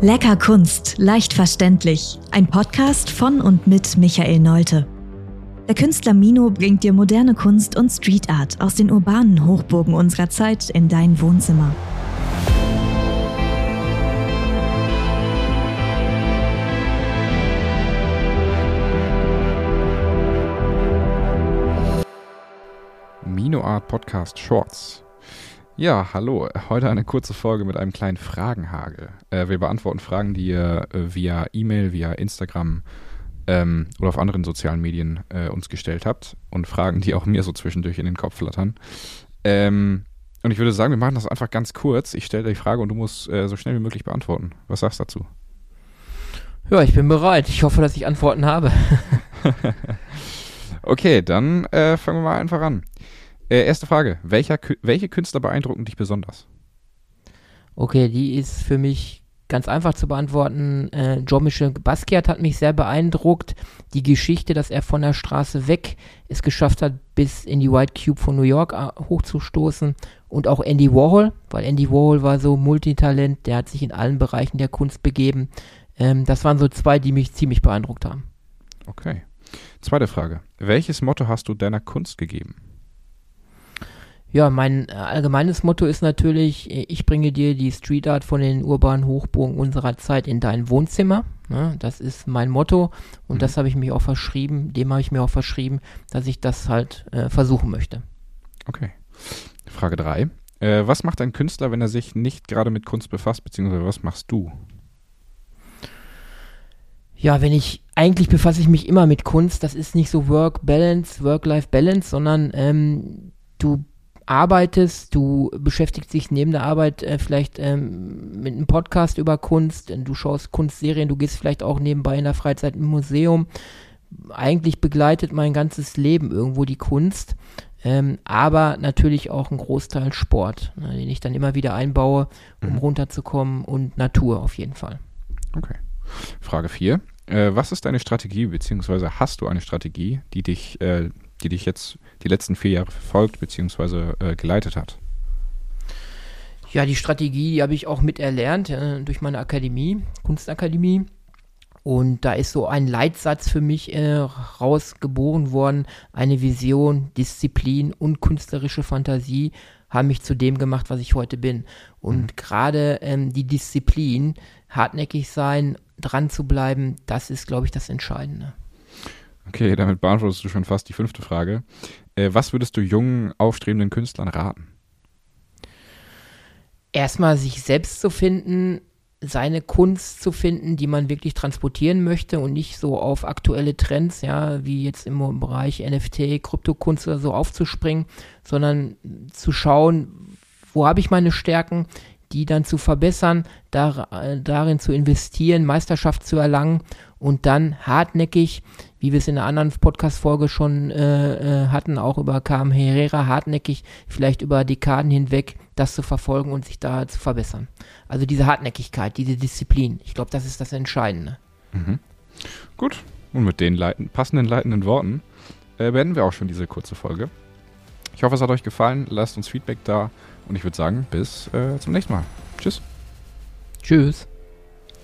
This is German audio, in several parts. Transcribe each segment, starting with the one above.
Lecker Kunst, leicht verständlich. Ein Podcast von und mit Michael Neute. Der Künstler Mino bringt dir moderne Kunst und Street Art aus den urbanen Hochburgen unserer Zeit in dein Wohnzimmer. Mino Art Podcast Shorts. Ja, hallo. Heute eine kurze Folge mit einem kleinen Fragenhagel. Äh, wir beantworten Fragen, die ihr äh, via E-Mail, via Instagram ähm, oder auf anderen sozialen Medien äh, uns gestellt habt und Fragen, die auch mir so zwischendurch in den Kopf flattern. Ähm, und ich würde sagen, wir machen das einfach ganz kurz. Ich stelle dir die Frage und du musst äh, so schnell wie möglich beantworten. Was sagst du dazu? Ja, ich bin bereit. Ich hoffe, dass ich Antworten habe. okay, dann äh, fangen wir mal einfach an. Äh, erste Frage. Welcher, welche Künstler beeindrucken dich besonders? Okay, die ist für mich ganz einfach zu beantworten. Äh, Jean-Michel Basquiat hat mich sehr beeindruckt. Die Geschichte, dass er von der Straße weg es geschafft hat, bis in die White Cube von New York äh, hochzustoßen. Und auch Andy Warhol, weil Andy Warhol war so Multitalent, der hat sich in allen Bereichen der Kunst begeben. Ähm, das waren so zwei, die mich ziemlich beeindruckt haben. Okay. Zweite Frage. Welches Motto hast du deiner Kunst gegeben? Ja, mein äh, allgemeines Motto ist natürlich, äh, ich bringe dir die Street Art von den urbanen Hochburgen unserer Zeit in dein Wohnzimmer. Ne? Das ist mein Motto und mhm. das habe ich mir auch verschrieben, dem habe ich mir auch verschrieben, dass ich das halt äh, versuchen möchte. Okay. Frage 3. Äh, was macht ein Künstler, wenn er sich nicht gerade mit Kunst befasst, beziehungsweise was machst du? Ja, wenn ich, eigentlich befasse ich mich immer mit Kunst, das ist nicht so Work-Balance, Work-Life-Balance, sondern ähm, du arbeitest, du beschäftigst dich neben der Arbeit äh, vielleicht ähm, mit einem Podcast über Kunst, du schaust Kunstserien, du gehst vielleicht auch nebenbei in der Freizeit im Museum. Eigentlich begleitet mein ganzes Leben irgendwo die Kunst, ähm, aber natürlich auch ein Großteil Sport, ne, den ich dann immer wieder einbaue, um mhm. runterzukommen und Natur auf jeden Fall. Okay. Frage 4. Äh, was ist deine Strategie, beziehungsweise hast du eine Strategie, die dich, äh, die dich jetzt die letzten vier Jahre verfolgt bzw. Äh, geleitet hat? Ja, die Strategie, die habe ich auch miterlernt äh, durch meine Akademie, Kunstakademie. Und da ist so ein Leitsatz für mich äh, rausgeboren worden. Eine Vision, Disziplin und künstlerische Fantasie haben mich zu dem gemacht, was ich heute bin. Und mhm. gerade ähm, die Disziplin, hartnäckig sein, dran zu bleiben, das ist, glaube ich, das Entscheidende. Okay, damit beantwortest du schon fast die fünfte Frage. Äh, was würdest du jungen, aufstrebenden Künstlern raten? Erstmal sich selbst zu finden, seine Kunst zu finden, die man wirklich transportieren möchte und nicht so auf aktuelle Trends, ja, wie jetzt im Bereich NFT, Kryptokunst oder so aufzuspringen, sondern zu schauen, wo habe ich meine Stärken, die dann zu verbessern, dar, äh, darin zu investieren, Meisterschaft zu erlangen und dann hartnäckig, wie wir es in einer anderen Podcast-Folge schon äh, äh, hatten, auch über Carmen Herrera, hartnäckig, vielleicht über Dekaden hinweg, das zu verfolgen und sich da zu verbessern. Also diese Hartnäckigkeit, diese Disziplin, ich glaube, das ist das Entscheidende. Mhm. Gut, und mit den leiten, passenden leitenden Worten äh, beenden wir auch schon diese kurze Folge. Ich hoffe, es hat euch gefallen. Lasst uns Feedback da und ich würde sagen, bis äh, zum nächsten Mal. Tschüss. Tschüss.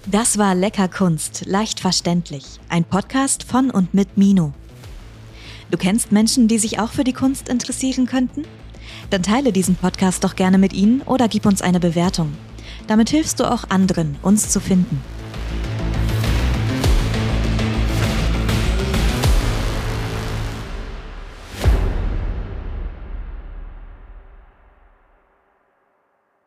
Das war Lecker Kunst, leicht verständlich. Ein Podcast von und mit Mino. Du kennst Menschen, die sich auch für die Kunst interessieren könnten? Dann teile diesen Podcast doch gerne mit ihnen oder gib uns eine Bewertung. Damit hilfst du auch anderen, uns zu finden.